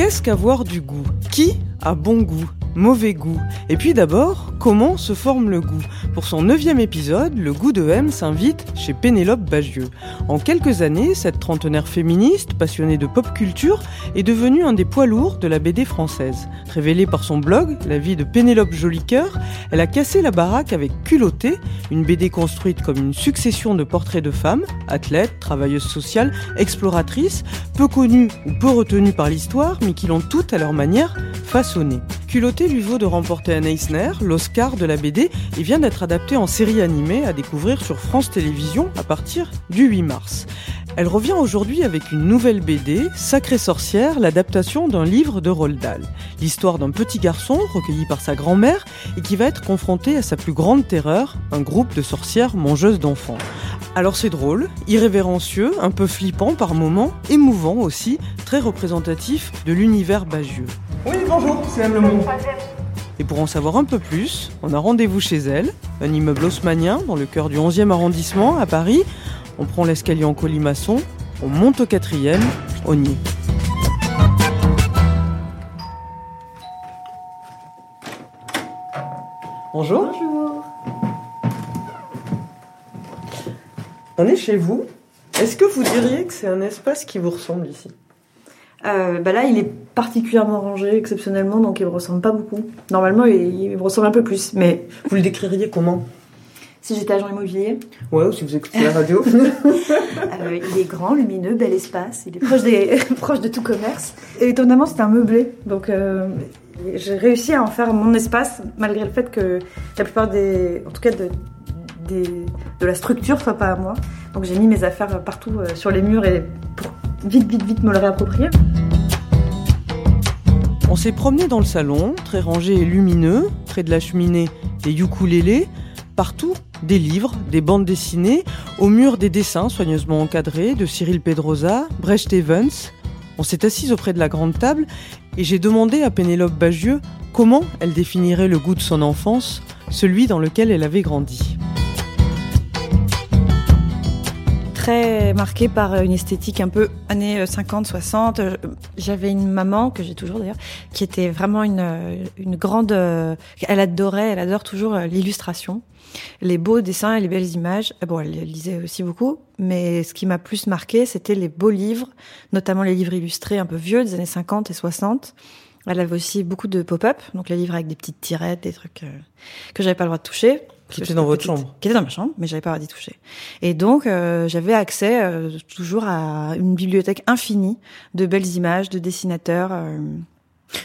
Qu'est-ce qu'avoir du goût? Qui a bon goût? Mauvais goût? Et puis d'abord, comment se forme le goût? Pour son neuvième épisode, le goût de M s'invite chez Pénélope Bagieux. En quelques années, cette trentenaire féministe, passionnée de pop culture, est devenue un des poids lourds de la BD française. Révélée par son blog, La vie de Pénélope Jolicoeur, elle a cassé la baraque avec Culotté, une BD construite comme une succession de portraits de femmes, athlètes, travailleuses sociales, exploratrices, peu connues ou peu retenues par l'histoire, mais qui l'ont toutes à leur manière façonnées. Culotté lui vaut de remporter un Eisner, l'Oscar de la BD, et vient d'être adapté en série animée à découvrir sur France Télévisions à partir du 8 mars. Elle revient aujourd'hui avec une nouvelle BD, Sacrée sorcière, l'adaptation d'un livre de Roald Dahl. L'histoire d'un petit garçon recueilli par sa grand-mère et qui va être confronté à sa plus grande terreur, un groupe de sorcières mangeuses d'enfants. Alors c'est drôle, irrévérencieux, un peu flippant par moments, émouvant aussi, très représentatif de l'univers bagieux. Oui, bonjour, c'est Anne Lemont. Et pour en savoir un peu plus, on a rendez-vous chez elle, un immeuble haussmanien dans le cœur du 11e arrondissement à Paris. On prend l'escalier en colimaçon, on monte au quatrième, on y est. Bonjour. Bonjour. On est chez vous. Est-ce que vous diriez que c'est un espace qui vous ressemble ici? Euh, bah là, il est particulièrement rangé exceptionnellement, donc il me ressemble pas beaucoup. Normalement, il, il me ressemble un peu plus, mais Vous le décririez comment? si j'étais agent immobilier, Ouais, ou si vous écoutez la radio. euh, il est grand, lumineux, bel espace, il est proche, des, proche de tout commerce. Et étonnamment, c'est un meublé, donc euh, j'ai réussi à en faire mon espace, malgré le fait que la plupart des, en tout cas de, des, de la structure soit pas à moi. Donc j'ai mis mes affaires partout euh, sur les murs et pour vite, vite, vite me le réapproprier. On s'est promené dans le salon, très rangé et lumineux, près de la cheminée, des ukulélés, partout des livres, des bandes dessinées, au mur des dessins soigneusement encadrés de Cyril Pedrosa, Brecht Evans. On s'est assis auprès de la grande table et j'ai demandé à Pénélope Bagieux comment elle définirait le goût de son enfance, celui dans lequel elle avait grandi. Très marquée par une esthétique un peu années 50, 60. J'avais une maman, que j'ai toujours d'ailleurs, qui était vraiment une, une grande... Elle adorait, elle adore toujours l'illustration, les beaux dessins et les belles images. Bon, elle lisait aussi beaucoup, mais ce qui m'a plus marqué, c'était les beaux livres, notamment les livres illustrés un peu vieux des années 50 et 60. Elle avait aussi beaucoup de pop-up, donc les livres avec des petites tirettes, des trucs que j'avais pas le droit de toucher. Qui était dans votre chambre Qui était dans ma chambre, mais j'avais pas droit d'y toucher. Et donc, euh, j'avais accès euh, toujours à une bibliothèque infinie de belles images, de dessinateurs. Euh...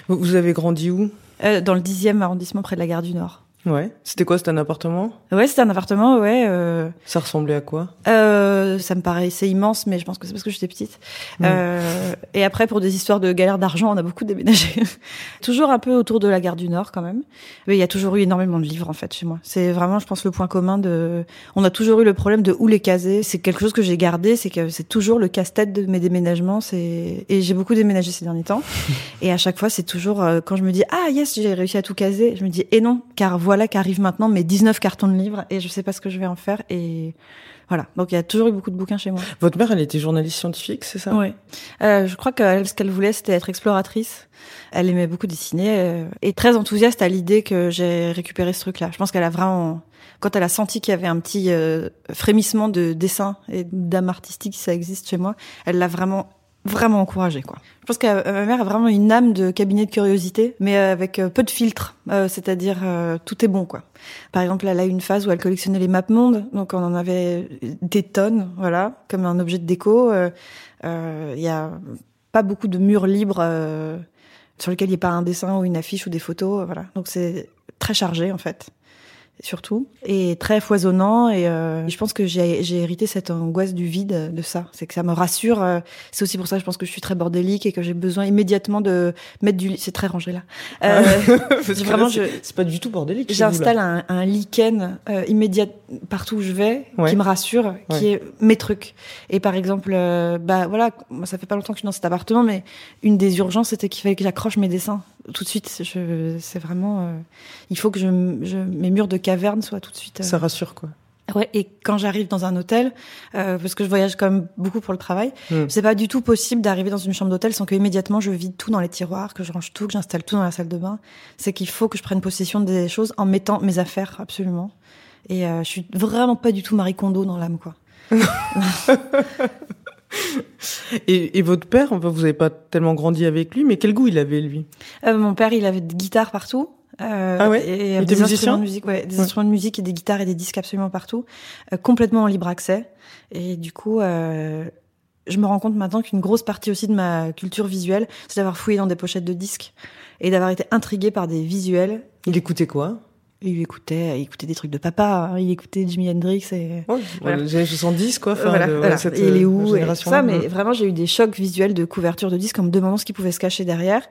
Vous, vous avez grandi où? Dans le 10e arrondissement, près de la gare du Nord. Ouais. C'était quoi C'était un appartement? Ouais, c'était un appartement, ouais. Euh... Ça ressemblait à quoi? Euh, Ça me paraissait immense, mais je pense que c'est parce que j'étais petite. Mmh. Euh, et après, pour des histoires de galère d'argent, on a beaucoup déménagé. toujours un peu autour de la gare du Nord, quand même. Mais il y a toujours eu énormément de livres, en fait, chez moi. C'est vraiment, je pense, le point commun de... On a toujours eu le problème de où les caser. C'est quelque chose que j'ai gardé, c'est que c'est toujours le casse-tête de mes déménagements. C'est Et j'ai beaucoup déménagé ces derniers temps. et à chaque fois, c'est toujours, euh, quand je me dis, ah yes, j'ai réussi à tout caser, je me dis, et non, car voilà voilà qu'arrivent maintenant mes 19 cartons de livres et je sais pas ce que je vais en faire et voilà. Donc il y a toujours eu beaucoup de bouquins chez moi. Votre mère, elle était journaliste scientifique, c'est ça? Oui. Euh, je crois que ce qu'elle voulait, c'était être exploratrice. Elle aimait beaucoup dessiner euh, et très enthousiaste à l'idée que j'ai récupéré ce truc-là. Je pense qu'elle a vraiment, quand elle a senti qu'il y avait un petit euh, frémissement de dessin et d'âme artistique, ça existe chez moi, elle l'a vraiment vraiment encouragé quoi. Je pense que ma mère a vraiment une âme de cabinet de curiosité, mais avec peu de filtres, euh, c'est-à-dire euh, tout est bon quoi. Par exemple, elle a eu une phase où elle collectionnait les maps monde, donc on en avait des tonnes, voilà, comme un objet de déco. Il euh, y a pas beaucoup de murs libres sur lesquels il n'y a pas un dessin ou une affiche ou des photos, voilà. Donc c'est très chargé en fait. Surtout, et très foisonnant. Et euh, je pense que j'ai hérité cette angoisse du vide de ça. C'est que ça me rassure. euh, C'est aussi pour ça, je pense que je suis très bordélique et que j'ai besoin immédiatement de mettre du. C'est très rangé là. Euh, que vraiment, c'est- je- c'est pas du tout bordélique. J'installe un, un lichen euh, immédiat partout où je vais, Ouais. qui me rassure, qui est mes trucs. Et par exemple, euh, bah voilà, moi ça fait pas longtemps que je suis dans cet appartement, mais une des urgences c'était qu'il fallait que j'accroche mes dessins tout de suite. Je, c'est vraiment, euh, il faut que je, je, mes murs de caverne soient tout de suite. euh, Ça rassure, quoi. Ouais, et quand j'arrive dans un hôtel, euh, parce que je voyage quand même beaucoup pour le travail, Mm. c'est pas du tout possible d'arriver dans une chambre d'hôtel sans que immédiatement je vide tout dans les tiroirs, que je range tout, que j'installe tout dans la salle de bain. C'est qu'il faut que je prenne possession des choses en mettant mes affaires absolument. Et euh, je suis vraiment pas du tout Marie Kondo dans l'âme, quoi. Et, et votre père, enfin, vous avez pas tellement grandi avec lui, mais quel goût il avait, lui? Euh, mon père, il avait des guitares partout. Euh, Ah ouais? et, des instruments de musique, ouais, des Ouais. instruments de musique et des guitares et des disques absolument partout, euh, complètement en libre accès. Et du coup, je me rends compte maintenant qu'une grosse partie aussi de ma culture visuelle, c'est d'avoir fouillé dans des pochettes de disques et d'avoir été intriguée par des visuels. Il écoutait quoi? Il écoutait, il écoutait des trucs de papa, hein. il écoutait Jimi Hendrix et Ouais, Voilà. Les années 70, quoi. Voilà, de- ouais, voilà. cette, et euh, où et ça, mais vraiment j'ai eu des chocs visuels de couverture de disques en me demandant ce qui pouvait se cacher derrière.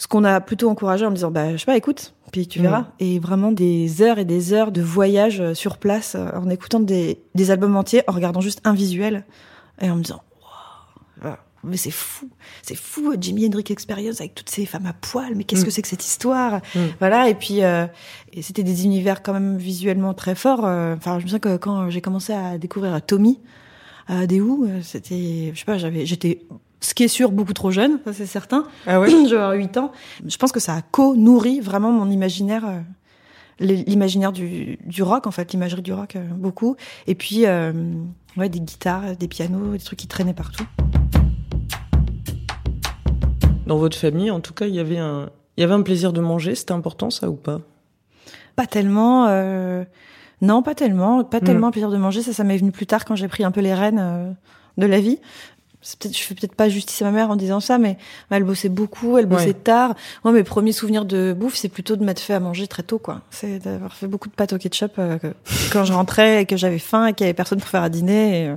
Ce qu'on a plutôt encouragé en me disant bah je sais pas écoute puis tu verras Mm. et vraiment des heures et des heures de voyage euh, sur place euh, en écoutant des, des albums entiers en regardant juste un visuel et en me disant. Mais c'est fou. C'est fou euh, Jimi Hendrix Experience avec toutes ces femmes à poil. Mais qu'est-ce Mm. que c'est que cette histoire Mm. voilà et puis euh, et c'était des univers quand même visuellement très forts euh, enfin je me souviens que quand j'ai commencé à découvrir Tommy à des euh, c'était je sais pas j'avais j'étais ce qui est sûr beaucoup trop jeune ça c'est certain. Ah ouais. J'avais 8 ans. Je pense que ça a co-nourri vraiment mon imaginaire euh, l'imaginaire du, du rock en fait l'imagerie du rock euh, beaucoup. Et puis euh, ouais des guitares des pianos des trucs qui traînaient partout Dans votre famille, en tout cas, il y avait un, il y avait un plaisir de manger. C'était important, ça, ou pas? Pas tellement euh, non pas tellement. Pas Mm. tellement un plaisir de manger. Ça ça m'est venu plus tard quand j'ai pris un peu les rênes euh, de la vie. Peut-être je fais peut-être pas justice à ma mère en disant ça mais, elle bossait beaucoup elle bossait Ouais. tard. Moi mes premiers souvenirs de bouffe c'est plutôt de m'être fait à manger très tôt quoi. C'est d'avoir fait beaucoup de pâtes au ketchup euh, que- quand je rentrais et que j'avais faim et qu'il y avait personne pour faire à dîner et, euh,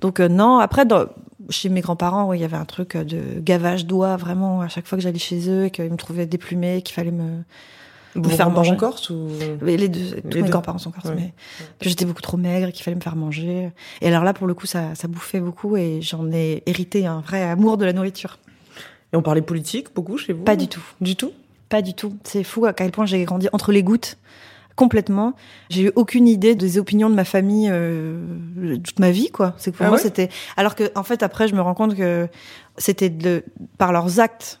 donc euh, non. Après dans, chez mes grands-parents il y avait un truc euh, de gavage d'oie vraiment à chaque fois que j'allais chez eux et qu'ils me trouvaient déplumée qu'il fallait me Vous faire manger. en Corse ou mais les deux, tous Les mes deux. grands-parents sont Ouais. mais que j'étais beaucoup trop maigre et qu'il fallait me faire manger. Et alors là, pour le coup, ça, ça bouffait beaucoup et j'en ai hérité un vrai amour de la nourriture. Et on parlait politique beaucoup chez vous? Pas du tout. Du tout? Pas du tout. C'est fou à quel point j'ai grandi entre les gouttes. Complètement. J'ai eu aucune idée des opinions de ma famille euh, toute ma vie, quoi. C'est que pour Ah moi, ouais c'était. Alors que, en fait, après, je me rends compte que c'était de... par leurs actes.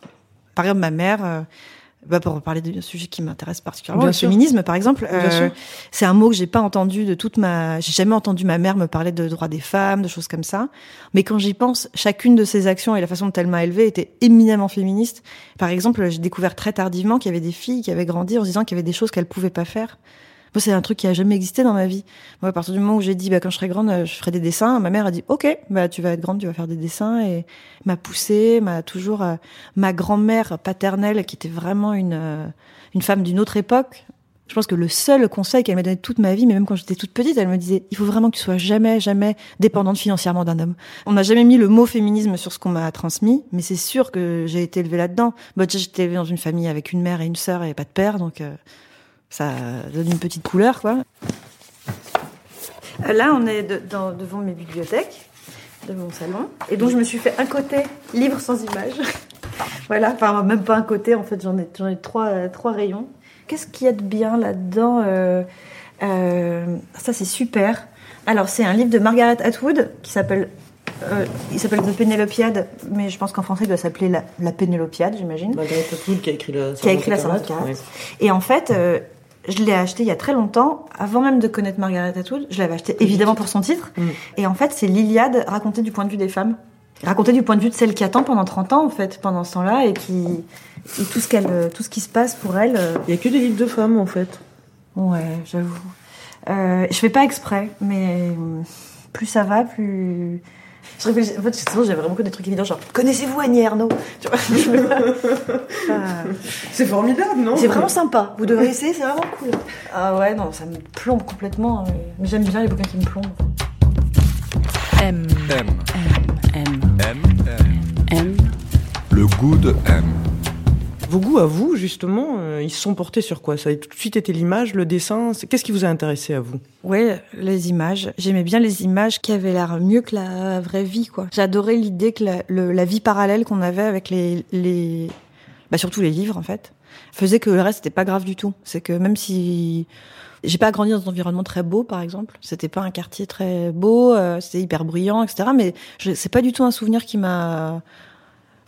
Par exemple, ma mère, euh, bah, pour parler d'un sujet qui m'intéresse particulièrement, Bien le sûr. féminisme, par exemple. Euh. C'est un mot que j'ai pas entendu de toute ma. J'ai jamais entendu ma mère me parler de droits des femmes, de choses comme ça. Mais quand j'y pense, chacune de ses actions et la façon dont elle m'a élevée était éminemment féministe. Par exemple, j'ai découvert très tardivement qu'il y avait des filles qui avaient grandi en se disant qu'il y avait des choses qu'elles pouvaient pas faire. Moi, c'est un truc qui a jamais existé dans ma vie. Moi, à partir du moment où j'ai dit, bah, quand je serai grande, euh, je ferai des dessins, ma mère a dit, OK, bah, tu vas être grande, tu vas faire des dessins et m'a poussée, m'a toujours, euh, ma grand-mère paternelle, qui était vraiment une, euh, une femme d'une autre époque. Je pense que le seul conseil qu'elle m'a donné toute ma vie, mais même quand j'étais toute petite, elle me disait, il faut vraiment que tu sois jamais, jamais dépendante financièrement d'un homme. On n'a jamais mis le mot féminisme sur ce qu'on m'a transmis, mais c'est sûr que j'ai été élevée là-dedans. Bah, j'étais élevée dans une famille avec une mère et une sœur et pas de père, donc, euh, ça donne une petite couleur, quoi. Euh, Là, on est de- dans- devant mes bibliothèques, devant mon salon, et donc je me suis fait un côté livre sans image. voilà, enfin même pas un côté, en fait, j'en ai, j'en ai trois, euh, trois rayons. Qu'est-ce qu'il y a de bien là-dedans Euh, euh, Ça, c'est super. Alors, c'est un livre de Margaret Atwood qui s'appelle. euh, il s'appelle The Pénélopiade, mais je pense qu'en français il doit s'appeler la, la Pénélopiade, j'imagine. Margaret Atwood qui a écrit la Qui a écrit la Ouais. Et en fait, euh, je l'ai acheté il y a très longtemps, avant même de connaître Margaret Atwood. Je l'avais acheté évidemment pour son titre. Mm. Et en fait, c'est l'Iliade racontée du point de vue des femmes. Racontée du point de vue de celle qui attend pendant 30 ans, en fait, pendant ce temps-là, et qui. Et tout ce, qu'elle, euh, tout ce qui se passe pour elle. euh, Il y a que des livres de femmes, en fait. Ouais, j'avoue. Euh, je fais pas exprès, mais euh, plus ça va, plus Je réfléchis. En fait, sinon, j'avais vraiment que des trucs évidents, genre connaissez-vous Annie Ernaux? Ah. C'est formidable, non? C'est vraiment sympa. Vous devriez essayer, c'est vraiment cool. Ah ouais, non, ça me plombe complètement. euh, Mais j'aime bien les bouquins qui me plombent. M, M. M, M. M. M. Le goût de M. Vos goûts à vous, justement, euh, ils sont portés sur quoi? Ça a tout de suite été l'image, le dessin Qu'est-ce qui vous a intéressé à vous? Ouais, les images. J'aimais bien les images qui avaient l'air mieux que la vraie vie, quoi. J'adorais l'idée que la, vie parallèle qu'on avait avec les, les, bah surtout les livres, en fait, faisait que le reste c'était pas grave du tout. C'est que même si j'ai pas grandi dans un environnement très beau, par exemple, c'était pas un quartier très beau, euh, c'était hyper bruyant, etc. Mais je- c'est pas du tout un souvenir qui m'a.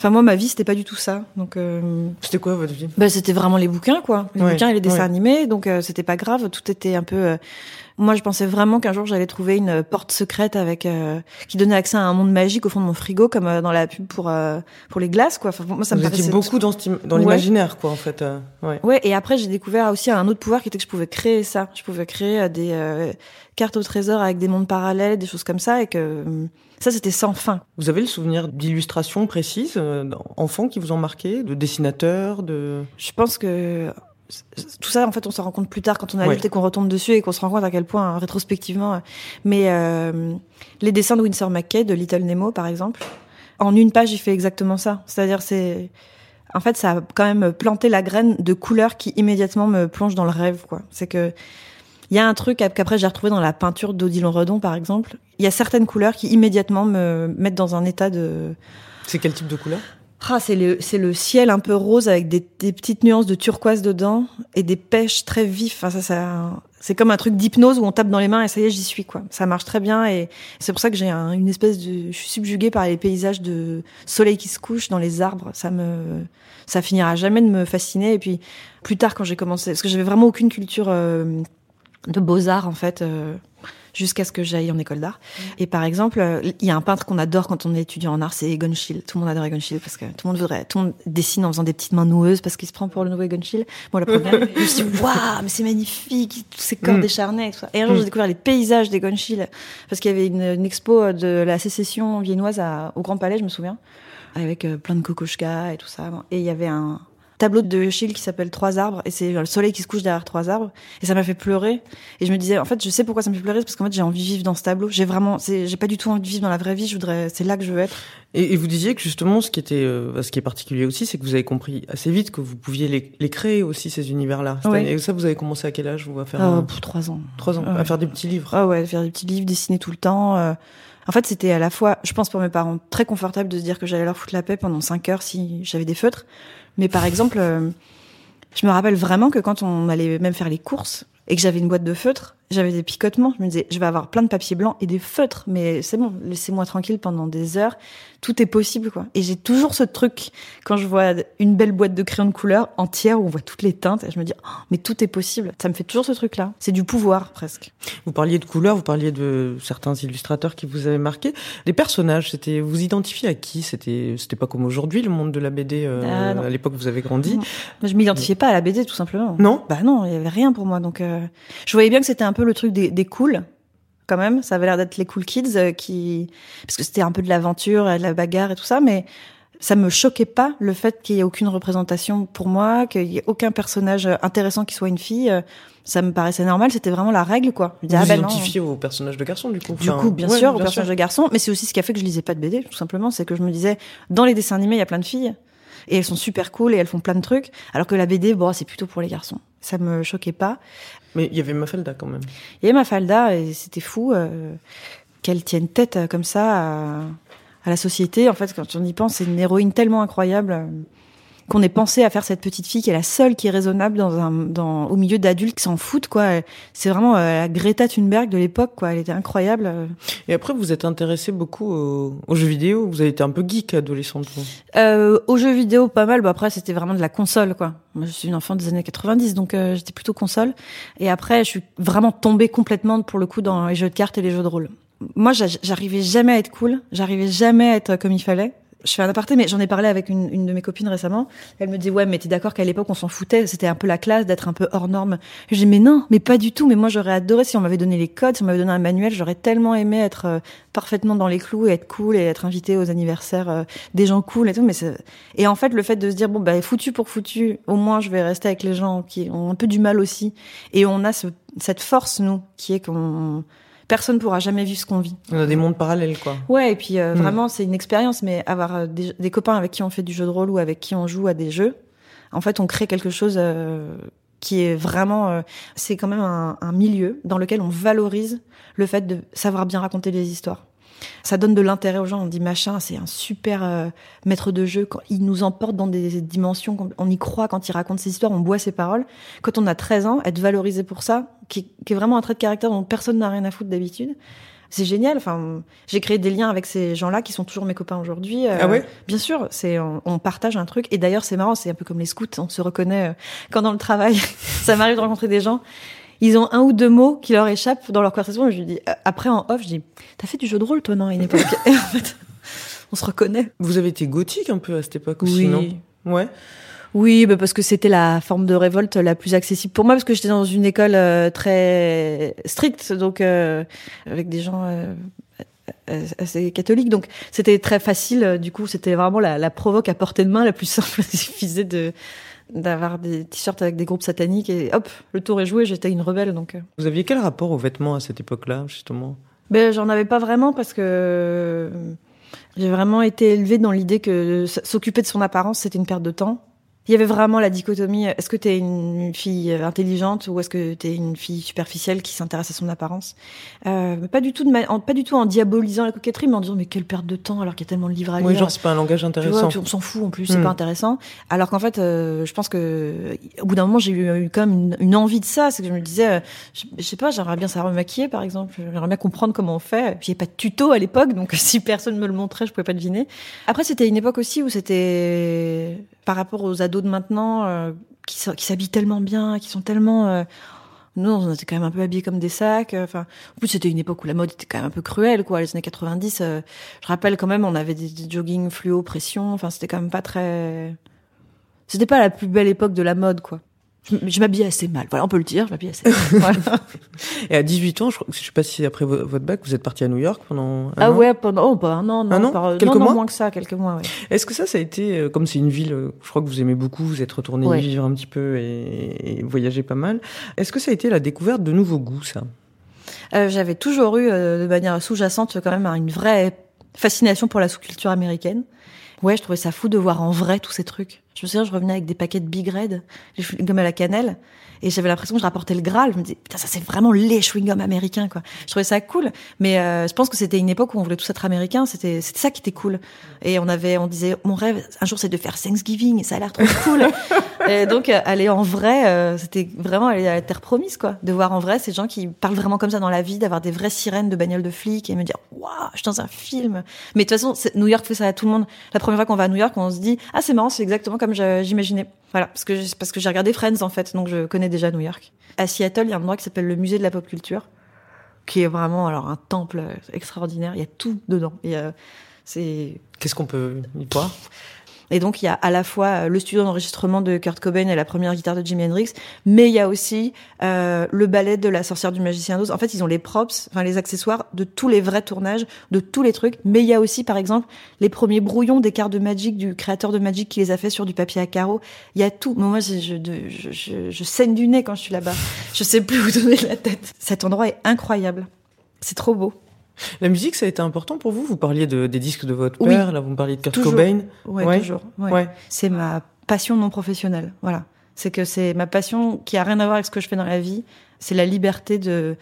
Enfin moi, ma vie c'était pas du tout ça. Donc. euh, C'était quoi votre vie? bah, c'était vraiment les bouquins, quoi. Les Ouais, bouquins et les dessins ouais. animés, donc euh, c'était pas grave. Tout était un peu. Moi, je pensais vraiment qu'un jour j'allais trouver une porte secrète avec euh, qui donnait accès à un monde magique au fond de mon frigo, comme euh, dans la pub pour euh, pour les glaces, quoi. Enfin, moi, ça me Vous étiez paraissait beaucoup dans, Ouais. l'imaginaire, quoi, en fait. euh, ouais. Ouais, et après j'ai découvert aussi un autre pouvoir qui était que je pouvais créer ça. Je pouvais créer euh, des euh, cartes au trésor avec des mondes parallèles, des choses comme ça, et que ça c'était sans fin. Vous avez le souvenir d'illustrations précises, d'enfants qui vous ont marqué, de dessinateurs, de... Je pense que tout ça, en fait, on se rend compte plus tard quand on est Ouais. adulte et qu'on retombe dessus et qu'on se rend compte à quel point, hein, rétrospectivement. Mais euh, les dessins de Winsor McKay, de Little Nemo, par exemple, en une page, il fait exactement ça. C'est-à-dire, c'est, en fait, ça a quand même planté la graine de couleurs qui immédiatement me plonge dans le rêve, quoi. C'est que il y a un truc qu'après j'ai retrouvé dans la peinture d'Odilon Redon, par exemple. Il y a certaines couleurs qui immédiatement me mettent dans un état de C'est quel type de couleur? Ah, c'est le, le ciel un peu rose avec des, des petites nuances de turquoise dedans et des pêches très vifs. Enfin, ça, ça, c'est comme un truc d'hypnose où on tape dans les mains et ça y est, j'y suis, quoi. Ça marche très bien et c'est pour ça que j'ai un- une espèce de, je suis subjuguée par les paysages de soleil qui se couche dans les arbres. Ça me, ça finira jamais de me fasciner. Et puis, plus tard, quand j'ai commencé, parce que j'avais vraiment aucune culture euh, de beaux-arts, en fait, euh, jusqu'à ce que j'aille en école d'art. Et par exemple, euh, il y a un peintre qu'on adore quand on est étudiant en art, c'est Egon Schiele. Tout le monde adore Egon Schiele parce que tout le monde voudrait, tout le monde dessine en faisant des petites mains noueuses parce qu'il se prend pour le nouveau Egon Schiele. Moi, la première, je me suis dit, waouh, mais c'est magnifique, tous ces corps Mm. décharnés et tout ça. Et un jour, j'ai découvert les paysages d'Egon Schiele parce qu'il y avait une, une expo de la sécession viennoise à- au Grand Palais, je me souviens, avec euh, plein de kokoschka et tout ça. Et il y avait un tableau de Schiele qui s'appelle Trois arbres et c'est le soleil qui se couche derrière trois arbres et ça m'a fait pleurer et je me disais en fait je sais pourquoi ça me fait pleurer parce qu'en fait j'ai envie de vivre dans ce tableau j'ai vraiment c'est j'ai pas du tout envie de vivre dans la vraie vie je voudrais c'est là que je veux être Et, et vous disiez que justement, ce qui était, euh, ce qui est particulier aussi, c'est que vous avez compris assez vite que vous pouviez les, les créer aussi ces Ouais. année- Et ça, vous avez commencé à quel âge vous à faire Euh, un- pour trois ans trois ans, ouais. à faire des petits livres. ah ouais faire des petits livres dessiner tout le temps euh. en fait c'était à la fois je pense pour mes parents très confortable de se dire que j'allais leur foutre la paix pendant cinq heures si j'avais des feutres mais par exemple euh, je me rappelle vraiment que quand on allait même faire les courses et que j'avais une boîte de feutres, j'avais des picotements. Je me disais, je vais avoir plein de papier blanc et des feutres, mais c'est bon, laissez-moi tranquille pendant des heures. Tout est possible, quoi. Et j'ai toujours ce truc quand je vois une belle boîte de crayons de couleur entière où on voit toutes les teintes. Et je me dis, oh, mais tout est possible. Ça me fait toujours ce truc-là. C'est du pouvoir, presque. Vous parliez de couleurs, vous parliez de certains illustrateurs qui vous avaient marqué. Les personnages, c'était, vous identifiez à qui? C'était, c'était pas comme aujourd'hui le monde de la BD. euh, Ah, à l'époque, vous avez grandi. Non. Je m'identifiais pas à la BD, tout simplement. Non? Bah non, il y avait rien pour moi. Donc, euh, je voyais bien que c'était un peu le truc des, des cools, quand même. Ça avait l'air d'être les cool kids euh, qui, parce que c'était un peu de l'aventure, de la bagarre et tout ça, mais ça me choquait pas le fait qu'il y ait aucune représentation pour moi, qu'il y ait aucun personnage intéressant qui soit une fille. Euh, Ça me paraissait normal. C'était vraiment la règle, quoi. Je Vous ah non. identifiez aux personnages de garçons, du coup. Du Enfin, coup, bien ouais, sûr, aux personnages de garçons, mais c'est aussi ce qui a fait que je lisais pas de BD, tout simplement. C'est que je me disais, dans les dessins animés, il y a plein de filles, et elles sont super cool, et elles font plein de trucs, alors que la BD, bon, c'est plutôt pour les garçons. Ça me choquait pas. Mais il y avait Mafalda quand même. Il y avait Mafalda, et c'était fou euh, qu'elle tienne tête euh, comme ça à, à la société. En fait, quand on y pense, c'est une héroïne tellement incroyable. Qu'on ait pensé à faire cette petite fille qui est la seule qui est raisonnable dans un dans au milieu d'adultes qui s'en foutent quoi c'est vraiment euh, la Greta Thunberg de l'époque quoi elle était incroyable euh. Et après, vous êtes intéressé beaucoup aux, aux jeux vidéo. Vous avez été un peu geek adolescente. Euh, aux jeux vidéo, pas mal. Bah après, c'était vraiment de la console, quoi. Moi, je suis une enfant des années 90, donc euh, j'étais plutôt console. Et après, je suis vraiment tombée complètement, pour le coup, dans les jeux de cartes et les jeux de rôle. Moi, j'a- j'arrivais jamais à être cool. J'arrivais jamais à être comme il fallait. Je fais un aparté, mais j'en ai parlé avec une, une, de mes copines récemment. Elle me dit ouais, mais t'es d'accord qu'à l'époque on s'en foutait, c'était un peu la classe d'être un peu hors norme. Je dis mais non, mais pas du tout. Mais moi j'aurais adoré si on m'avait donné les codes, si on m'avait donné un manuel, j'aurais tellement aimé être euh, parfaitement dans les clous et être cool et être invité aux anniversaires euh, des gens cool et tout. Mais et en fait le fait de se dire bon bah foutu pour foutu, au moins je vais rester avec les gens qui ont un peu du mal aussi. Et on a ce, cette force nous qui est qu'on personne pourra jamais vivre ce qu'on vit. On a des mondes parallèles, quoi. Ouais, et puis euh, hmm. vraiment, c'est une expérience, mais avoir euh, des, copains avec qui on fait du jeu de rôle ou avec qui on joue à des jeux, en fait, on crée quelque chose euh, qui est vraiment, c'est quand même un, un milieu dans lequel on valorise le fait de savoir bien raconter les histoires ça donne de l'intérêt aux gens. On dit machin, c'est un super euh, maître de jeu. Quand il nous emporte dans des dimensions, on y croit quand il raconte ses histoires, on boit ses paroles. Quand on a 13 ans, être valorisé pour ça, qui, qui est vraiment un trait de caractère dont personne n'a rien à foutre d'habitude. C'est génial. Enfin, j'ai créé des liens avec ces gens-là qui sont toujours mes copains aujourd'hui. Euh, ah ouais? Bien sûr. C'est on, on, partage un truc. Et d'ailleurs, c'est marrant. C'est un peu comme les scouts. On se reconnaît euh, quand dans le travail. ça m'arrive de rencontrer des gens ils ont un ou deux mots qui leur échappent dans leur conversation. Et je lui dis, euh, après en off, je dis, t'as fait du jeu de rôle toi non à une époque? Et en fait, on se reconnaît. Vous avez été gothique un peu à cette époque aussi, non? Ouais. Oui, bah parce que c'était la forme de révolte la plus accessible pour moi, parce que j'étais dans une école euh, très stricte, donc euh, avec des gens assez catholiques, donc c'était très facile. Du coup, c'était vraiment la, la provoque à portée de main la plus simple. Il suffisait de d'avoir des t-shirts avec des groupes sataniques et hop, le tour est joué, j'étais une rebelle donc. Euh. Vous aviez quel rapport aux vêtements à cette époque-là, justement? Ben j'en avais pas vraiment parce que j'ai vraiment été élevée dans l'idée que s'occuper de son apparence c'était une perte de temps il y avait vraiment la dichotomie est-ce que tu es une fille intelligente ou est-ce que tu es une fille superficielle qui s'intéresse à son apparence? Euh, pas du tout de en, pas du tout en diaboliisant la coquetterie mais en disant mais quelle perte de temps alors qu'il y a tellement de livres à lire. oui genre c'est pas un langage intéressant tu vois, on s'en fout en plus c'est hmm. pas intéressant. Alors qu'en fait euh, je pense que au bout d'un moment j'ai eu, eu, quand même une, une, envie de ça. C'est que je me disais euh, je, sais pas j'aimerais bien savoir me maquiller par exemple. J'aimerais bien comprendre comment on fait. Puis il pas de tuto à l'époque donc si personne me le montrait je pouvais pas deviner. Après c'était une époque aussi où c'était par rapport aux ados de maintenant euh, qui, s'habillent tellement bien, qui sont tellement euh, nous, on était quand même un peu habillés comme des sacs. Euh, enfin, en plus, c'était une époque où la mode était quand même un peu cruelle, quoi. Les années 90, je rappelle quand même, on avait des, des jogging fluo pression. Enfin, c'était quand même pas très. C'était pas la plus belle époque de la mode, quoi je, m'habillais assez mal. Voilà, on peut le dire, je m'habillais assez mal. Voilà. Et à 18 ans, je, je sais pas si après votre bac, vous êtes parti à New York pendant un ah an ouais, pendant oh, pas un an, non, un an quelques mois moins que ça, quelques mois. Ouais. Est-ce que ça, ça a été euh, comme c'est une ville, euh, je crois que vous aimez beaucoup, vous êtes retourné y vivre un petit peu et, et voyager pas mal. Est-ce que ça a été la découverte de nouveaux goûts, ça? Euh, J'avais toujours eu, euh, de manière sous-jacente, quand même une vraie fascination pour la sous-culture américaine. Ouais, je trouvais ça fou de voir en vrai tous ces trucs. Je me souviens, je revenais avec des paquets de Big Red, les chewing-gums à la cannelle, et j'avais l'impression que je rapportais le Graal. Je me disais, putain, ça c'est vraiment les chewing-gums américains, quoi. Je trouvais ça cool, mais euh, je pense que c'était une époque où on voulait tous être américains. C'était, c'était ça qui était cool. Et on avait, on disait, mon rêve, un jour, c'est de faire Thanksgiving, ça a l'air trop cool. et donc, euh, aller en vrai, euh, c'était vraiment aller à la terre promise, quoi. De voir en vrai ces gens qui parlent vraiment comme ça dans la vie, d'avoir des vraies sirènes de bagnoles de flics et me dire, waouh, je suis dans un film. Mais de toute façon, New York fait ça à tout le monde. La première fois qu'on va à New York, on se dit, ah, c'est marrant, c'est exactement comme j'imaginais. Voilà, parce que parce que j'ai regardé Friends en fait, donc je connais déjà New York. À Seattle, il y a un endroit qui s'appelle le musée de la pop culture, qui est vraiment alors un temple extraordinaire. Il y a tout dedans. c'est qu'est-ce qu'on peut y voir? Et donc il y a à la fois euh, le studio d'enregistrement de Kurt Cobain et la première guitare de Jimi Hendrix, mais il y a aussi euh, le ballet de la sorcière du magicien d'Oz. En fait, ils ont les props, enfin les accessoires de tous les vrais tournages, de tous les trucs. Mais il y a aussi, par exemple, les premiers brouillons des cartes de Magic du créateur de Magic qui les a fait sur du papier à carreaux. Il y a tout. moi, je, saigne du nez quand je suis là-bas. Je sais plus où donner la tête. Cet endroit est incroyable. C'est trop beau. La musique, ça a été important pour vous? Vous parliez de, des disques de votre père, là vous me parliez de Kurt Cobain. Ouais, toujours. Ouais. C'est ma passion non professionnelle. Voilà. C'est que c'est ma passion qui a rien à voir avec ce que je fais dans la vie. C'est la liberté de.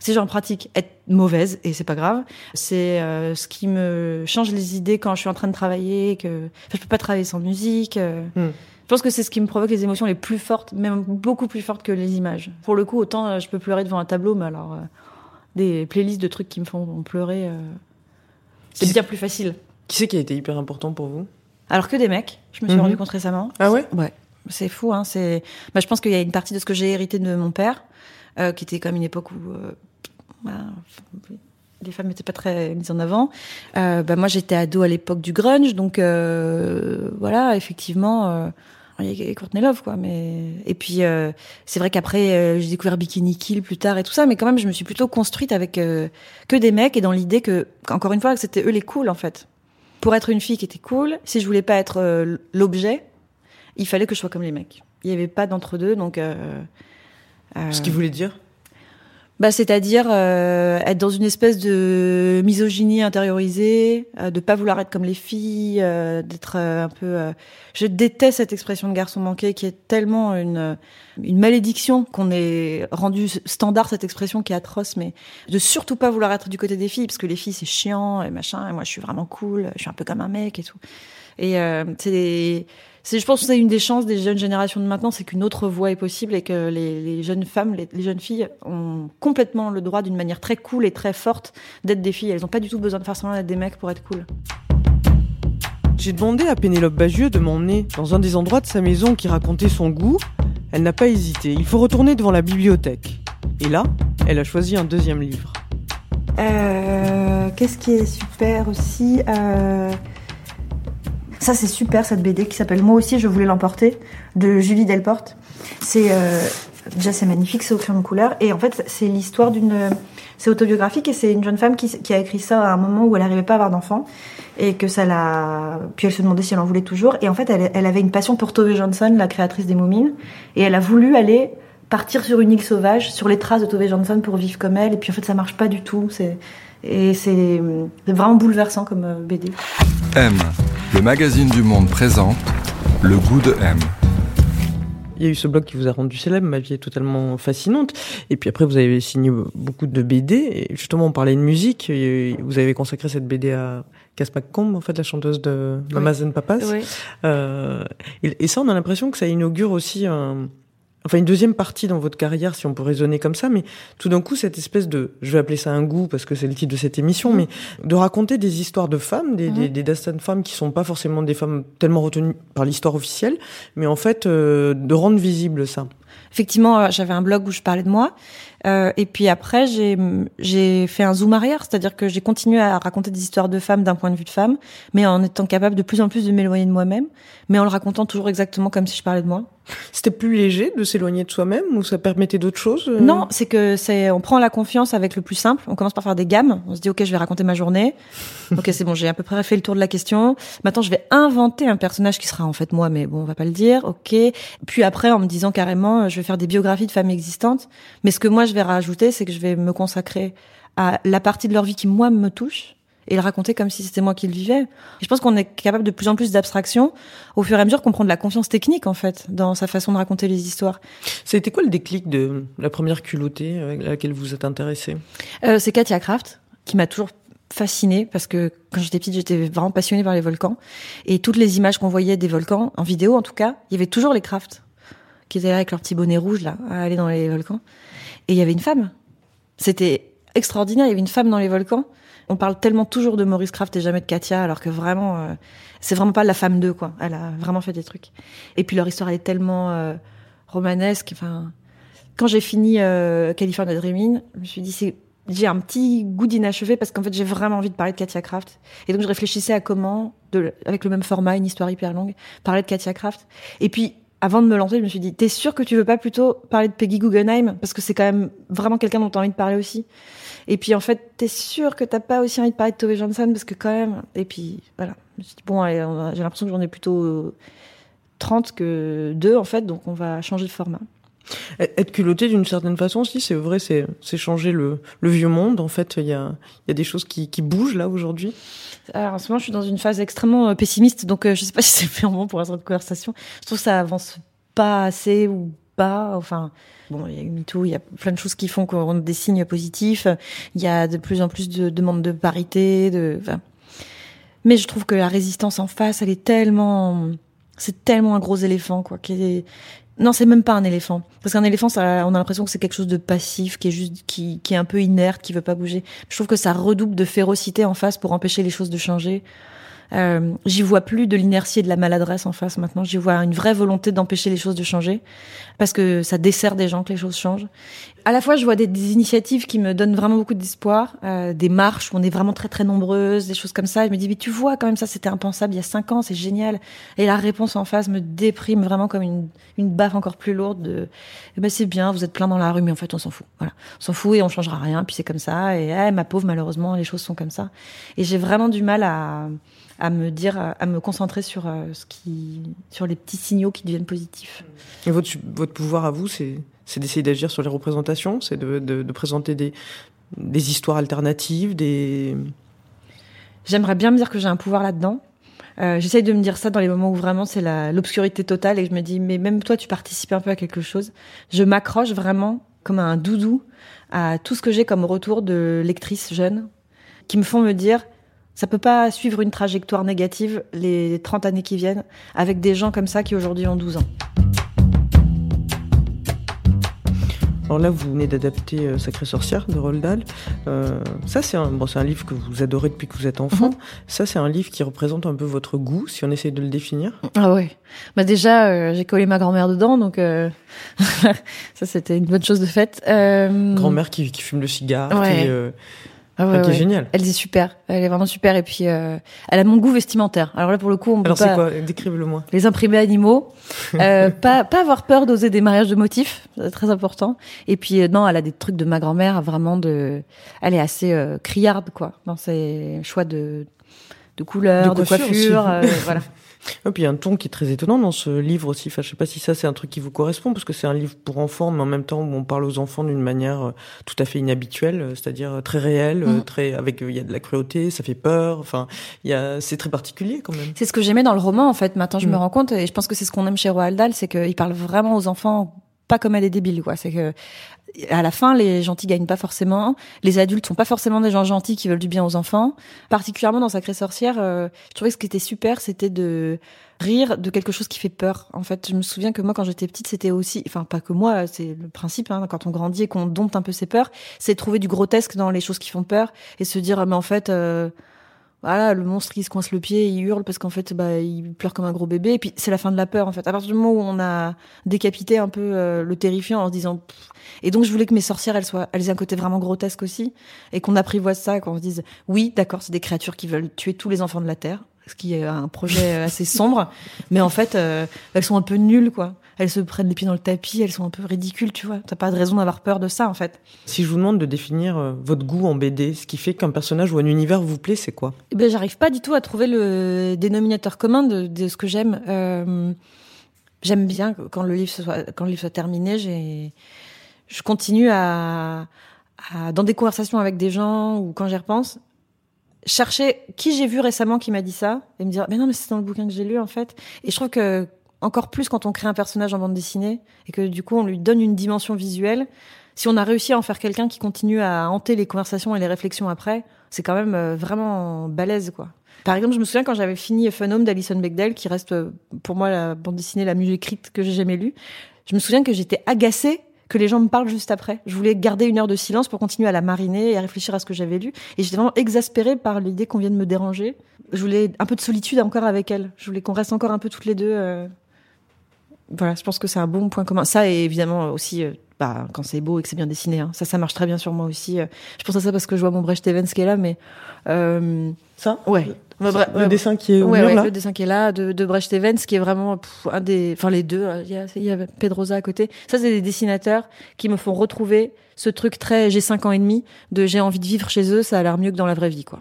C'est genre pratique être mauvaise et c'est pas grave. C'est euh, ce qui me change les idées quand je suis en train de travailler. Que enfin, je peux pas travailler sans musique. Euh. Hmm. Je pense que c'est ce qui me provoque les émotions les plus fortes, même beaucoup plus fortes que les images. Pour le coup, autant euh, je peux pleurer devant un tableau, mais alors des playlists de trucs qui me font pleurer. Euh, c'est bien plus facile. Qui c'est qui a été hyper important pour vous? Alors que des mecs, je me suis mhm. rendu compte récemment. Ah ouais? Ouais. C'est fou, hein. C'est. Bah, je pense qu'il y a une partie de ce que j'ai hérité de mon père, euh, qui était comme une époque où. Euh, bah, les femmes n'étaient pas très mises en avant. Euh, bah moi, j'étais ado à l'époque du grunge, donc euh, voilà, effectivement, euh, a Courtney Love, quoi. Mais et puis euh, c'est vrai qu'après, euh, j'ai découvert Bikini Kill plus tard et tout ça, mais quand même, je me suis plutôt construite avec euh, que des mecs et dans l'idée que, encore une fois, que c'était eux les cools en fait. Pour être une fille qui était cool, si je voulais pas être euh, l'objet, il fallait que je sois comme les mecs. Il y avait pas d'entre deux, donc. Euh, euh, Ce qu'il voulait dire bah, c'est-à-dire euh, être dans une espèce de misogynie intériorisée, euh, de pas vouloir être comme les filles, euh, d'être euh, un peu. euh, Je déteste cette expression de garçon manqué qui est tellement une une malédiction qu'on ait rendu standard cette expression qui est atroce, mais de surtout pas vouloir être du côté des filles parce que les filles c'est chiant et machin. Et moi je suis vraiment cool, je suis un peu comme un mec et tout. Et euh, c'est c'est, je pense que c'est une des chances des jeunes générations de maintenant, c'est qu'une autre voie est possible et que les, les jeunes femmes, les, les jeunes filles ont complètement le droit d'une manière très cool et très forte d'être des filles. Elles n'ont pas du tout besoin de faire semblant d'être des mecs pour être cool. J'ai demandé à Pénélope Bagieux de m'emmener dans un des endroits de sa maison qui racontait son goût. Elle n'a pas hésité. Il faut retourner devant la bibliothèque. Et là, elle a choisi un deuxième livre. Euh, qu'est-ce qui est super aussi euh, Ça c'est super cette BD qui s'appelle Moi aussi je voulais l'emporter de Julie Delporte. C'est euh, déjà c'est magnifique, c'est au crayon de couleur et en fait c'est l'histoire d'une c'est autobiographique et c'est une jeune femme qui, a écrit ça à un moment où elle n'arrivait pas à avoir d'enfant et que ça l'a puis elle se demandait si elle en voulait toujours et en fait elle, elle avait une passion pour Tove Jansson, la créatrice des Moumines et elle a voulu aller partir sur une île sauvage, sur les traces de Tove Jansson pour vivre comme elle. Et puis en fait, ça marche pas du tout. Et c'est c'est vraiment bouleversant comme euh, BD. M, le magazine du monde présente Le goût de M. Il y a eu ce blog qui vous a rendu célèbre, ma vie est totalement fascinante. Et puis après, vous avez signé beaucoup de BD. Et justement, on parlait de musique. Et Vous avez consacré cette BD à Cass McComb, en fait, la chanteuse de Mamas and Papas. Euh, et, et ça, on a l'impression que ça inaugure aussi un, enfin une deuxième partie dans votre carrière, si on peut raisonner comme ça. Mais tout d'un coup, cette espèce de, je vais appeler ça un goût parce que c'est le titre de cette émission, mais de raconter des histoires de femmes, des, des, des destins de femmes qui sont pas forcément des femmes tellement retenues par l'histoire officielle, mais en fait euh, de rendre visible ça. Effectivement, euh, j'avais un blog où je parlais de moi. Euh, et puis après, j'ai j'ai fait un zoom arrière, c'est-à-dire que j'ai continué à raconter des histoires de femmes d'un point de vue de femme, mais en étant capable de plus en plus de m'éloigner de moi-même, mais en le racontant toujours exactement comme si je parlais de moi. C'était plus léger de s'éloigner de soi-même ou ça permettait d'autres choses euh? Non, c'est que c'est on prend la confiance avec le plus simple. On commence par faire des gammes. On se dit ok, je vais raconter ma journée. ok, c'est bon, j'ai à peu près fait le tour de la question. Maintenant, je vais inventer un personnage qui sera en fait moi, mais bon, on va pas le dire. Ok. Puis après, en me disant carrément, je vais faire des biographies de femmes existantes. Mais ce que moi je vais rajouter, c'est que je vais me consacrer à la partie de leur vie qui moi me touche et le raconter comme si c'était moi qui le vivais. Et je pense qu'on est capable de plus en plus d'abstraction au fur et à mesure qu'on prend de la confiance technique en fait dans sa façon de raconter les histoires. Ça a été quoi le déclic de la première culottée avec laquelle vous êtes intéressée? Euh, c'est Katia Kraft qui m'a toujours fascinée parce que quand j'étais petite, j'étais vraiment passionnée par les volcans et toutes les images qu'on voyait des volcans en vidéo en tout cas, il y avait toujours les Kraft qui étaient là avec leur petit bonnet rouge là à aller dans les volcans et il y avait une femme. C'était extraordinaire, il y avait une femme dans les volcans. On parle tellement toujours de Maurice Kraft et jamais de Katia alors que vraiment euh, c'est vraiment pas la femme d'eux quoi. Elle a vraiment fait des trucs. Et puis leur histoire elle est tellement euh, romanesque enfin quand j'ai fini euh, California Dreaming, je me suis dit j'ai un petit goût d'inachevé parce qu'en fait j'ai vraiment envie de parler de Katia Kraft et donc je réfléchissais à comment avec le même format une histoire hyper longue parler de Katia Kraft et puis avant de me lancer je me suis dit t'es sûr que tu veux pas plutôt parler de Peggy Guggenheim? Parce que c'est quand même vraiment quelqu'un dont t'as envie de parler aussi. Et puis en fait t'es sûr que t'as pas aussi envie de parler de Tove Jansson parce que quand même et puis voilà. Je me suis dit bon j'ai l'impression que j'en ai plutôt euh, 30 que 2 en fait donc on va changer de format Être culotté d'une certaine façon aussi, c'est vrai, c'est changer le, le vieux monde. En fait, il y a, y a des choses qui, qui bougent là aujourd'hui. Alors en ce moment, je suis dans une phase extrêmement euh, pessimiste, donc euh, je sais pas si c'est moment pour cette conversation. Je trouve que ça avance pas assez ou pas. Enfin, bon, il y a eu il y a plein de choses qui font qu'on des signes positifs. Il y a de plus en plus de demandes de parité, de. Mais je trouve que la résistance en face, elle est tellement, c'est tellement un gros éléphant, quoi. Non, c'est même pas un éléphant. Parce qu'un éléphant, ça, on a l'impression que c'est quelque chose de passif, qui est juste, qui, qui est un peu inerte, qui veut pas bouger. Je trouve que ça redouble de férocité en face pour empêcher les choses de changer. Euh, j'y vois plus de l'inertie et de la maladresse en face maintenant. J'y vois une vraie volonté d'empêcher les choses de changer parce que ça dessert des gens que les choses changent. à la fois, je vois des, initiatives qui me donnent vraiment beaucoup d'espoir, euh, des marches où on est vraiment très très nombreuses, des choses comme ça. Je me dis, mais tu vois, quand même, ça c'était impensable il y a cinq ans, c'est génial. Et la réponse en face me déprime vraiment comme une, une baffe encore plus lourde de, eh ben c'est bien, vous êtes plein dans la rue, mais en fait on s'en fout. Voilà, on s'en fout et on changera rien. Puis c'est comme ça. Et eh, ma pauvre, malheureusement, les choses sont comme ça. Et j'ai vraiment du mal à à me dire, à me concentrer sur euh, ce qui, sur les petits signaux qui deviennent positifs. Et votre, votre pouvoir à vous, c'est c'est d'essayer d'agir sur les représentations, c'est de, de, de, présenter des, des histoires alternatives, des... J'aimerais bien me dire que j'ai un pouvoir là-dedans. Euh, J'essaye de me dire ça dans les moments où vraiment c'est l'obscurité totale et je me dis mais même toi tu participes un peu à quelque chose. Je m'accroche vraiment comme un doudou à tout ce que j'ai comme retour de lectrices jeunes qui me font me dire ça peut pas suivre une trajectoire négative les 30 années qui viennent avec des gens comme ça qui aujourd'hui ont 12 ans. Alors là, vous venez d'adapter euh, Sacrée Sorcière de Roald Dahl. Euh, ça, c'est un, bon, un livre que vous adorez depuis que vous êtes enfant. Mhm. Ça, c'est un livre qui représente un peu votre goût, si on essaie de le définir. Ah ouais. Bah déjà, euh, j'ai collé ma grand-mère dedans, donc euh, ça, c'était une bonne chose de faite. Grand-mère qui, qui fume le cigare, Ouais. Ah ouais, qui est ouais. géniale. Elle est super. Elle est vraiment super. Et puis, euh, elle a mon goût vestimentaire. Alors là, pour le coup, on peut Alors, c'est quoi? Décrivez-le-moi. les imprimés animaux, euh, pas pas avoir peur d'oser des mariages de motifs, c'est très important. Et puis euh, non, elle a des trucs de ma grand-mère vraiment de, elle est assez euh, criarde quoi dans ses choix de de couleurs, De de coiffure euh, voilà. Et puis il y a un ton qui est très étonnant dans ce livre aussi. Enfin, je sais pas si ça c'est un truc qui vous correspond parce que c'est un livre pour enfants, mais en même temps où on parle aux enfants d'une manière euh, tout à fait inhabituelle, euh, c'est-à-dire très réelle, Mhm. très avec il y a de la cruauté, ça fait peur. Enfin, il y a c'est très particulier quand même. C'est ce que j'aimais dans le roman en fait. Maintenant, je me Mm. rends compte et je pense que c'est ce qu'on aime chez Roald Dahl, c'est qu'il parle vraiment aux enfants pas comme elle est débile quoi. C'est que à la fin, les gentils gagnent pas forcément. Les adultes sont pas forcément des gens gentils qui veulent du bien aux enfants. Particulièrement dans Sacrée Sorcière, euh, je trouvais que ce qui était super, c'était de rire de quelque chose qui fait peur. En fait, je me souviens que moi, quand j'étais petite, c'était aussi, enfin pas que moi, c'est le principe. Hein, quand on grandit et qu'on dompte un peu ses peurs, c'est trouver du grotesque dans les choses qui font peur et se dire, ah, mais en fait. euh, voilà, le monstre il se coince le pied, il hurle parce qu'en fait bah il pleure comme un gros bébé et puis c'est la fin de la peur en fait. À partir du moment où on a décapité un peu euh, le terrifiant en se disant et donc je voulais que mes sorcières elles soient elles aient un côté vraiment grotesque aussi et qu'on apprivoise ça qu'on se dise oui, d'accord, c'est des créatures qui veulent tuer tous les enfants de la terre, ce qui est un projet assez sombre, mais en fait euh, elles sont un peu nulles quoi. Elles se prennent les pieds dans le tapis, elles sont un peu ridicules, tu vois. T'as pas de raison d'avoir peur de ça en fait. Si je vous demande de définir euh, votre goût en BD, ce qui fait qu'un personnage ou un univers vous plaît, c'est quoi? Eh ben, j'arrive pas du tout à trouver le dénominateur commun de, de ce que j'aime. Euh, j'aime bien quand le livre soit, quand le livre soit terminé, j'ai, je continue à, à, dans des conversations avec des gens ou quand j'y repense, chercher qui j'ai vu récemment qui m'a dit ça et me dire, mais non, mais c'est dans le bouquin que j'ai lu, en fait. Et je trouve que, encore plus quand on crée un personnage en bande dessinée et que du coup on lui donne une dimension visuelle, si on a réussi à en faire quelqu'un qui continue à hanter les conversations et les réflexions après, c'est quand même euh, vraiment balèze, quoi. Par exemple, je me souviens quand j'avais fini Fun Home d'Alison Bechdel, qui reste euh, pour moi la bande dessinée la mieux écrite que j'ai jamais lue. Je me souviens que j'étais agacée que les gens me parlent juste après. Je voulais garder une heure de silence pour continuer à la mariner et à réfléchir à ce que j'avais lu. Et j'étais vraiment exaspérée par l'idée qu'on vienne me déranger. Je voulais un peu de solitude encore avec elle. Je voulais qu'on reste encore un peu toutes les deux. euh. Voilà, je pense que c'est un bon point commun. Ça et évidemment aussi euh, bah, quand c'est beau et que c'est bien dessiné. hein. Ça, ça marche très bien sur moi aussi. euh. Je pense à ça parce que je vois mon Brecht Evans qui est là, mais euh, Ça? ouais. Le, dessin qui est au Ouais, mur ouais, là? le dessin qui est là de, de Brecht Evans, qui est vraiment pff, un des, enfin les deux. euh, Il y a, il y a Pedrosa à côté. Ça, c'est des dessinateurs qui me font retrouver ce truc très j'ai cinq ans et demi de j'ai envie de vivre chez eux. Ça a l'air mieux que dans la vraie vie, quoi.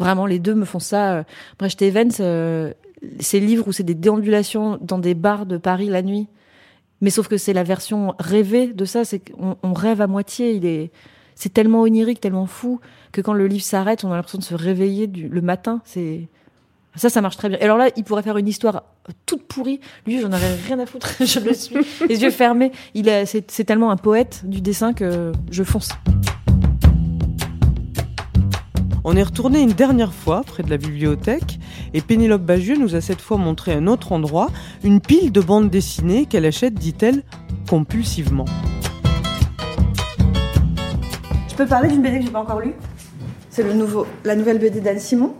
Vraiment, les deux me font ça. euh. Brecht Evans, euh, ces livres où c'est des déambulations dans des bars de Paris la nuit. Mais sauf que c'est la version rêvée de ça, c'est qu'on on rêve à moitié. Il est, c'est tellement onirique, tellement fou que quand le livre s'arrête, on a l'impression de se réveiller le matin. C'est ça, ça marche très bien. Alors là, il pourrait faire une histoire toute pourrie. Lui, j'en aurais rien à foutre. je le suis, les yeux fermés. Il c'est, c'est tellement un poète du dessin que je fonce. On est retourné une dernière fois près de la bibliothèque et Pénélope Bagieux nous a cette fois montré un autre endroit, une pile de bandes dessinées qu'elle achète, dit-elle, compulsivement. Je peux parler d'une BD que j'ai pas encore lue? C'est le nouveau, la nouvelle BD d'Anne Simon.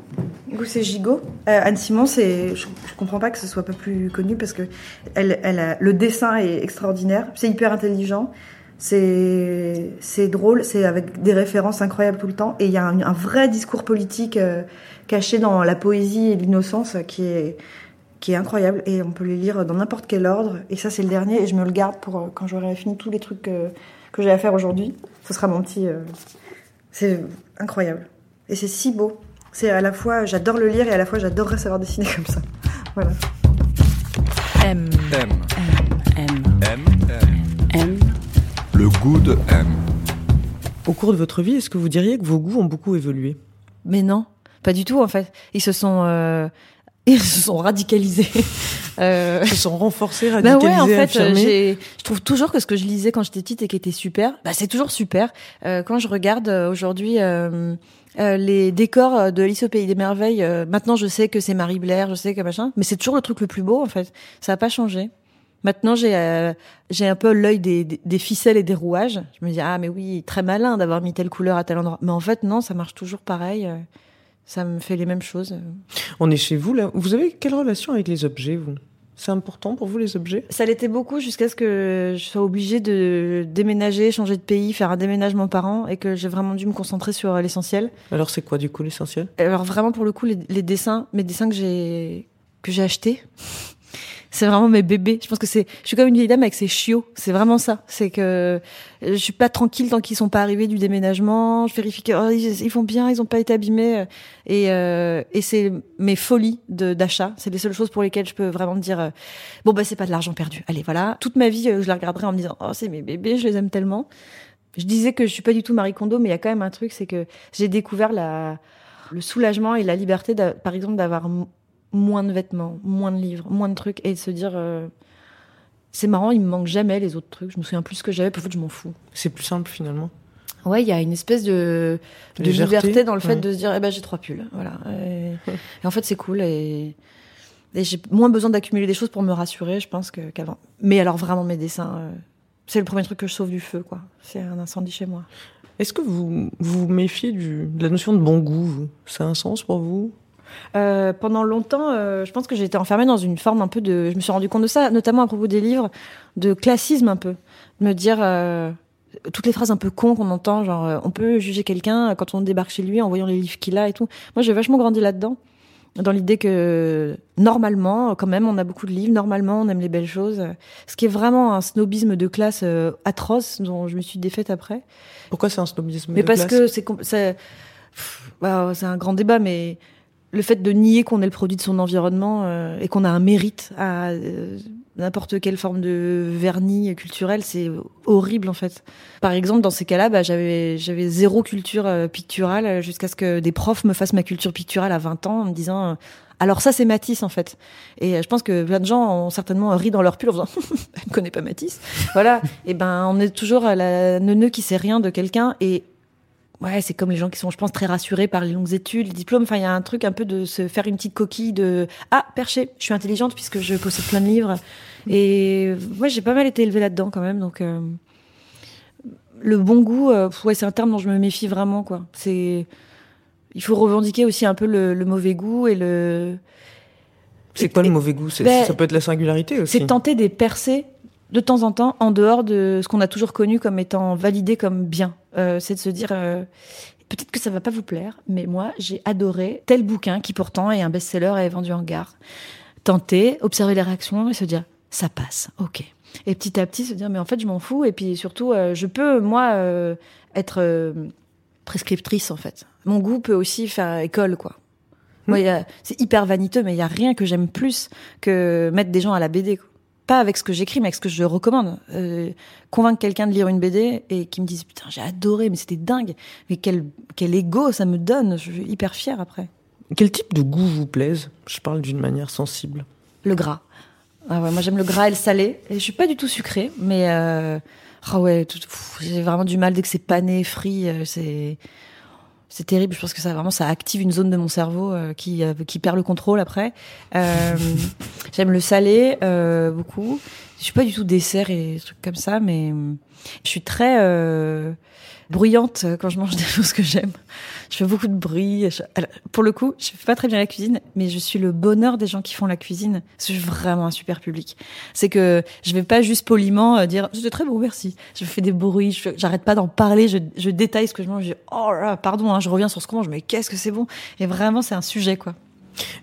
Coup, c'est Gigot. Euh, Anne Simon, c'est, je, je comprends pas que ce soit pas plus connu parce que le dessin est extraordinaire. C'est hyper intelligent. C'est c'est drôle, c'est avec des références incroyables tout le temps, et il y a un, un vrai discours politique euh, caché dans la poésie et l'innocence qui est qui est incroyable et on peut les lire dans n'importe quel ordre. Et ça, c'est le dernier et je me le garde pour euh, quand j'aurai fini tous les trucs que, que j'ai à faire aujourd'hui. Ce sera mon petit. euh, C'est incroyable. Et c'est si beau. C'est à la fois, j'adore le lire et à la fois, j'adorerais savoir dessiner comme ça. Voilà. M. M. M. De M. Au cours de votre vie, est-ce que vous diriez que vos goûts ont beaucoup évolué? Mais non, pas du tout en fait. Ils se sont, euh, ils se sont radicalisés. Euh, Ils se sont renforcés, Bah radicalisés, ouais, en fait, euh, je trouve toujours que ce que je lisais quand j'étais petite et qui était super, bah c'est toujours super. Euh, quand je regarde aujourd'hui euh, euh, les décors de Alice au pays des merveilles, euh, maintenant je sais que c'est Marie Blair, je sais que machin, mais c'est toujours le truc le plus beau en fait. Ça a pas changé. Maintenant, j'ai euh, j'ai un peu l'œil des, des, des ficelles et des rouages. Je me dis ah mais oui, très malin d'avoir mis telle couleur à tel endroit. Mais en fait non, ça marche toujours pareil. euh, Ça me fait les mêmes choses. On est chez vous là. Vous avez quelle relation avec les objets, vous? C'est important pour vous les objets? Ça l'était beaucoup jusqu'à ce que je sois obligée de déménager, changer de pays, faire un déménagement par an et que j'ai vraiment dû me concentrer sur euh, l'essentiel. Alors c'est quoi du coup l'essentiel? Alors vraiment pour le coup les, les dessins, mes dessins que j'ai que j'ai achetés, c'est vraiment mes bébés. Je pense que c'est je suis comme une vieille dame avec ses chiots, c'est vraiment ça. C'est que je suis pas tranquille tant qu'ils sont pas arrivés du déménagement, je vérifie que oh, ils, vont bien, ils ont pas été abîmés et euh, et c'est mes folies d'achat, c'est les seules choses pour lesquelles je peux vraiment me dire euh, bon bah c'est pas de l'argent perdu. Allez voilà, toute ma vie euh, je la regarderai en me disant oh c'est mes bébés, je les aime tellement. Je disais que je suis pas du tout Marie Kondo, mais il y a quand même un truc, c'est que j'ai découvert la le soulagement et la liberté, par exemple, d'avoir moins de vêtements, moins de livres, moins de trucs, et de se dire, euh, c'est marrant, il me manque jamais les autres trucs. Je me souviens plus ce que j'avais, en fait, je m'en fous. C'est plus simple finalement. Ouais, il y a une espèce de, liberté dans le fait ouais. de se dire, eh ben, j'ai trois pulls, voilà. Et, et en fait, c'est cool et, et j'ai moins besoin d'accumuler des choses pour me rassurer, je pense, que- qu'avant. Mais alors, vraiment, mes dessins, euh, c'est le premier truc que je sauve du feu, quoi. C'est un incendie chez moi. Est-ce que vous vous méfiez du, de la notion de bon goût vous? Ça a un sens pour vous? Euh, pendant longtemps, euh, je pense que j'ai été enfermée dans une forme un peu de. Je me suis rendu compte de ça, notamment à propos des livres, de classisme un peu. Me dire euh, toutes les phrases un peu cons qu'on entend, genre on peut juger quelqu'un quand on débarque chez lui en voyant les livres qu'il a et tout. Moi, j'ai vachement grandi là-dedans, dans l'idée que normalement, quand même, on a beaucoup de livres, normalement, on aime les belles choses. Ce qui est vraiment un snobisme de classe atroce dont je me suis défaite après. Pourquoi c'est un snobisme Mais de parce classe? que c'est bah, c'est un grand débat, mais le fait de nier qu'on est le produit de son environnement euh, et qu'on a un mérite à euh, n'importe quelle forme de vernis culturel, c'est horrible en fait. Par exemple, dans ces cas-là, bah, j'avais j'avais zéro culture euh, picturale jusqu'à ce que des profs me fassent ma culture picturale à 20 ans en me disant euh, alors ça c'est Matisse en fait. Et euh, je pense que plein de gens ont certainement ri dans leur pull en faisant elle ne connaît pas Matisse. Voilà. et ben on est toujours à la neuneu qui sait rien de quelqu'un et Ouais, c'est comme les gens qui sont, je pense, très rassurés par les longues études, les diplômes. Enfin, il y a un truc un peu de se faire une petite coquille de ah perché, je suis intelligente puisque je possède plein de livres. Et moi, j'ai pas mal été élevée là-dedans quand même. Donc, euh, le bon goût, euh, ouais, c'est un terme dont je me méfie vraiment, quoi. C'est, il faut revendiquer aussi un peu le, le mauvais goût et le. C'est quoi le mauvais goût? Ben, Ça peut être la singularité aussi. C'est tenter des percées de temps en temps en dehors de ce qu'on a toujours connu comme étant validé comme bien. Euh, c'est de se dire euh, peut-être que ça va pas vous plaire, mais moi j'ai adoré tel bouquin qui pourtant est un best-seller et vendu en gare. Tenter, observer les réactions et se dire ça passe, ok. Et petit à petit se dire mais en fait je m'en fous et puis surtout euh, je peux moi être prescriptrice en fait. Mon goût peut aussi faire école quoi. Moi, c'est hyper vaniteux, mais il y a rien que j'aime plus que mettre des gens à la BD. quoi. Pas avec ce que j'écris, mais avec ce que je recommande. Euh, convaincre quelqu'un de lire une BD et qui me dise putain j'ai adoré, mais c'était dingue. Mais quel quel ego ça me donne. Je suis hyper fière après. Quel type de goût vous plaise? Je parle d'une manière sensible. Le gras. Ah ouais, moi j'aime le gras et le salé. Et je suis pas du tout sucrée, mais euh, ah ouais, tout- j'ai vraiment du mal dès que c'est pané, frit, euh, c'est c'est terrible. Je pense que ça vraiment ça active une zone de mon cerveau euh, qui euh, qui perd le contrôle après. Euh, J'aime le salé beaucoup. Je suis pas du tout dessert et trucs comme ça, mais je suis très bruyante quand je mange des choses que j'aime. Je fais beaucoup de bruit. Je- alors, pour le coup, je fais pas très bien la cuisine, mais je suis le bonheur des gens qui font la cuisine. C'est vraiment un super public. C'est que je vais pas juste poliment euh, dire c'était très bon, merci. Je fais des bruits, je j'arrête pas d'en parler, je, je détaille ce que je mange. Je dis oh là, pardon, hein, je reviens sur ce qu'on mange, mais qu'est-ce que c'est bon. Et vraiment, c'est un sujet quoi.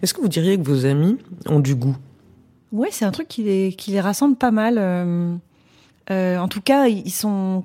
Est-ce que vous diriez que vos amis ont du goût? Ouais, c'est un truc qui les, qui les rassemble pas mal. euh, euh, en tout cas, ils sont.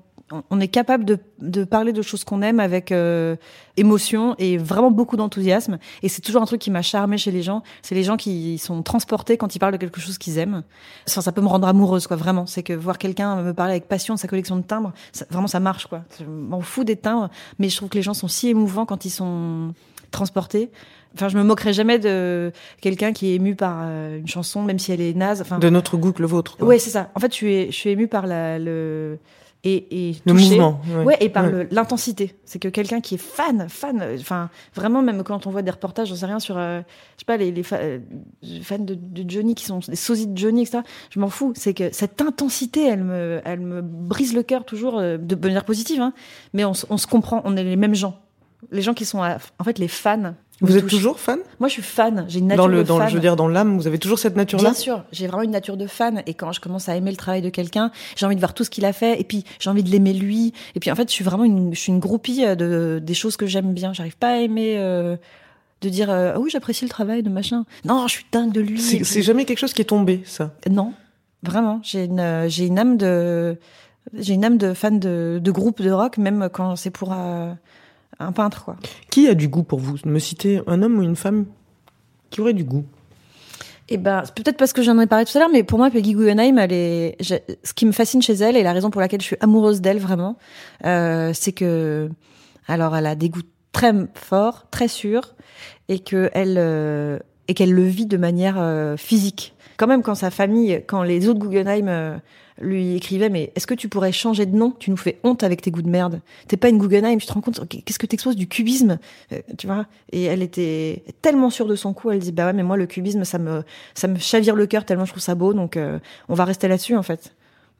On est capable de, de parler de choses qu'on aime avec euh, émotion et vraiment beaucoup d'enthousiasme. Et c'est toujours un truc qui m'a charmé chez les gens. C'est les gens qui sont transportés quand ils parlent de quelque chose qu'ils aiment. Enfin, ça peut me rendre amoureuse, quoi. Vraiment, c'est que voir quelqu'un me parler avec passion de sa collection de timbres, ça- vraiment, ça marche, quoi. Je m'en fous des timbres, mais je trouve que les gens sont si émouvants quand ils sont transportés. Enfin, je me moquerai jamais de quelqu'un qui est ému par euh, une chanson, même si elle est naze. Enfin, De notre goût que le vôtre quoi. ouais, c'est ça. En fait, je suis, je suis émue par la, le et, et Le mouvement. Ouais, et par Ouais. l'intensité. C'est que quelqu'un qui est fan, fan, euh, enfin, vraiment, même quand on voit des reportages, j'en sais rien, sur, euh, je sais pas, les, les fa- euh, fans de, de Johnny qui sont des sosies de Johnny, etc. Je m'en fous. C'est que cette intensité, elle me, elle me brise le cœur toujours euh, de manière positive, hein. Mais on, on se comprend, on est les mêmes gens. Les gens qui sont, à- en fait, les fans. Vous êtes touchent. toujours fan? Moi, je suis fan. J'ai une nature dans le, de dans fan. je veux dire, dans l'âme, vous avez toujours cette nature-là? Bien sûr, j'ai vraiment une nature de fan et quand je commence à aimer le travail de quelqu'un, j'ai envie de voir tout ce qu'il a fait et puis j'ai envie de l'aimer lui et puis en fait je suis vraiment une je suis une groupie euh, de des choses que j'aime bien. J'arrive pas à aimer euh, de dire euh, ah oui j'apprécie le travail de machin. Non, je suis dingue de lui. C'est puis- jamais quelque chose qui est tombé, ça? non, vraiment. J'ai une euh, j'ai une âme de j'ai une âme de fan de de groupe de rock même quand c'est pour un peintre quoi. Qui a du goût pour vous? Me citer un homme ou une femme qui aurait du goût? Eh ben, c'est peut-être parce que j'en ai parlé tout à l'heure, mais pour moi, Peggy Guggenheim, elle est, je- ce qui me fascine chez elle et la raison pour laquelle je suis amoureuse d'elle vraiment, euh, c'est que, alors, elle a des goûts très forts, très sûrs, et que elle, euh, et qu'elle le vit de manière euh, physique. Quand même, quand sa famille, quand les autres Guggenheim euh, lui écrivaient, mais est-ce que tu pourrais changer de nom? Tu nous fais honte avec tes goûts de merde. T'es pas une Guggenheim, tu te rends compte Qu'est-ce que t'exposes du cubisme? Euh, Tu vois? Et elle était tellement sûre de son coup, elle dit bah ouais, mais moi le cubisme, ça me ça me chavire le cœur tellement je trouve ça beau, donc euh, on va rester là-dessus en fait.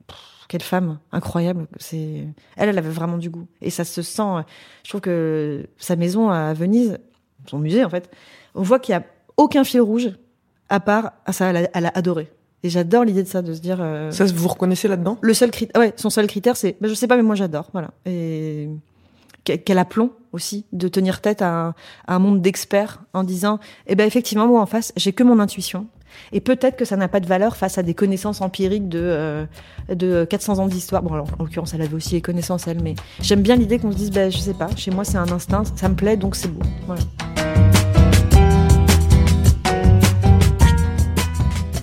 Pff, quelle femme incroyable, c'est elle, elle avait vraiment du goût et ça se sent. euh, Je trouve que sa maison à Venise, son musée en fait, on voit qu'il y a aucun fil rouge à part ah, ça, elle a, elle a adoré. Et j'adore l'idée de ça, de se dire. euh, Ça, vous reconnaissez là-dedans? le seul critère, ouais, son seul critère, c'est, bah, je sais pas, mais moi j'adore, voilà. Et qu'elle qu'elle a plomb aussi de tenir tête à un, à un monde d'experts en disant, eh ben effectivement, moi en face, j'ai que mon intuition. Et peut-être que ça n'a pas de valeur face à des connaissances empiriques de euh, de 400 ans d'histoire. Bon, alors, en l'occurrence, elle avait aussi les connaissances elle, mais j'aime bien l'idée qu'on se dise, ben je sais pas, chez moi c'est un instinct, ça me plaît, donc c'est beau. Voilà.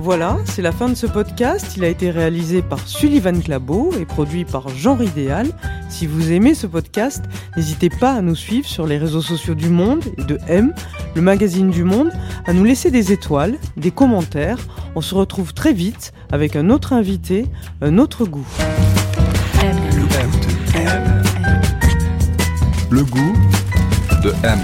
Voilà, c'est la fin de ce podcast. Il a été réalisé par Sullivan Clabot et produit par Jean Ridéal. Si vous aimez ce podcast, n'hésitez pas à nous suivre sur les réseaux sociaux du Monde et de M, le magazine du Monde, à nous laisser des étoiles, des commentaires. On se retrouve très vite avec un autre invité, un autre goût. Le goût de M.